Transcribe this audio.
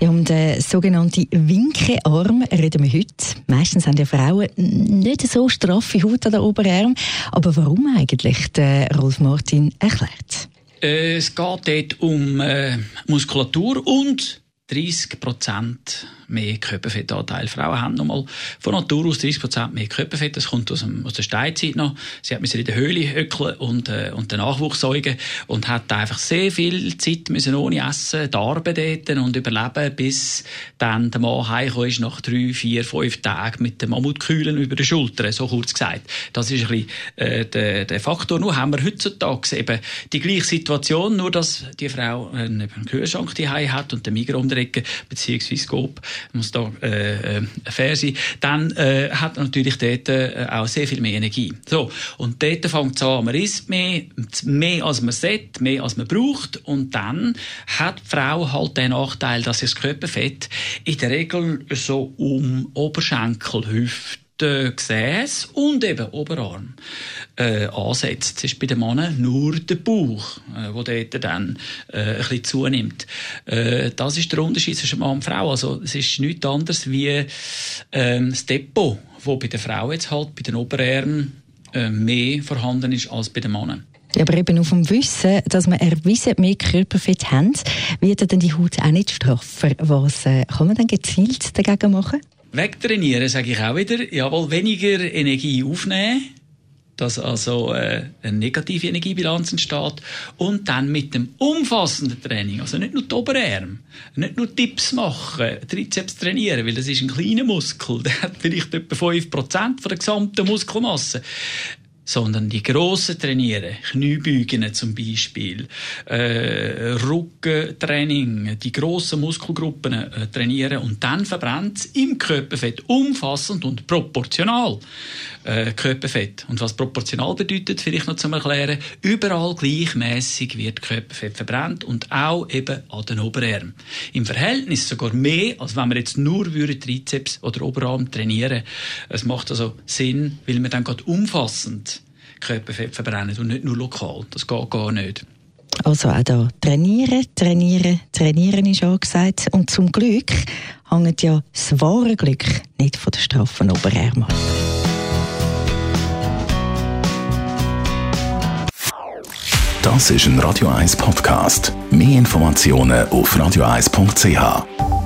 ja, um den sogenannten Winkearm reden wir heute. Meistens haben ja Frauen nicht so straffe Haut an den Oberarm. Aber warum eigentlich? Der Rolf Martin erklärt. Es geht dort um äh, Muskulatur und 30 Prozent mehr Körperfettanteil. Frauen haben nochmal von Natur aus 30 Prozent mehr Körperfett. Das kommt aus, dem, aus der Steinzeit noch. Sie hat in der Höhle höckeln und, äh, und den Nachwuchs säugen und hat einfach sehr viel Zeit müssen ohne Essen darben und überleben, bis dann der Mann heimgekommen ist nach drei, vier, fünf Tagen mit dem Mammutkühlen über den Schultern, so kurz gesagt. Das ist ein bisschen äh, der, der Faktor. Nur haben wir heutzutage eben die gleiche Situation, nur dass die Frau einen, einen Kühlschrank daheim hat und den Migros Ecke, beziehungsweise Coop, muss da äh, äh, fair sein, dann äh, hat natürlich dort äh, auch sehr viel mehr Energie. So, und dort fängt es an, man isst mehr, mehr als man sollte, mehr als man braucht. Und dann hat die Frau halt den Nachteil, dass das Körperfett in der Regel so um Oberschenkel, Hüfte, Gesäß und eben Oberarm äh, ansetzt. Das ist bei den Männern nur der Bauch, äh, wo dort dann äh, ein bisschen zunimmt. Äh, das ist der Unterschied zwischen Mann und Frau. Also es ist nichts anderes wie ähm, das Depot, wo bei der Frau jetzt halt bei den Oberarmen äh, mehr vorhanden ist als bei den Männern. Aber eben auf dem Wissen, dass wir erwiesen mehr Körperfett haben, wird dann die Haut auch nicht straffer. Was äh, kann man dann gezielt dagegen machen? Wegtrainieren, sage ich auch wieder. Jawohl, weniger Energie aufnehmen, dass also äh, eine negative Energiebilanz entsteht und dann mit dem umfassenden Training, also nicht nur die Oberarme, nicht nur Tipps machen, Trizeps trainieren, weil das ist ein kleiner Muskel, der hat vielleicht etwa 5% von der gesamten Muskelmasse sondern die grossen trainieren, Kniebeugen zum Beispiel, äh, Rückentraining, die grossen Muskelgruppen äh, trainieren und dann verbrennt im Körperfett umfassend und proportional äh, Körperfett. Und was proportional bedeutet, vielleicht noch zum Erklären, überall gleichmäßig wird Körperfett verbrannt und auch eben an den Oberarmen. Im Verhältnis sogar mehr, als wenn wir jetzt nur Trizeps oder Oberarm trainieren. Es macht also Sinn, weil wir dann gerade umfassend Körperfett verbrennen und nicht nur lokal. Das geht gar nicht. Also auch da trainieren, trainieren, trainieren ist angesagt. Und zum Glück hängt ja das wahre Glück nicht von der straffen Oberarm ab. Das ist ein Radio 1 Podcast. Mehr Informationen auf radio1.ch.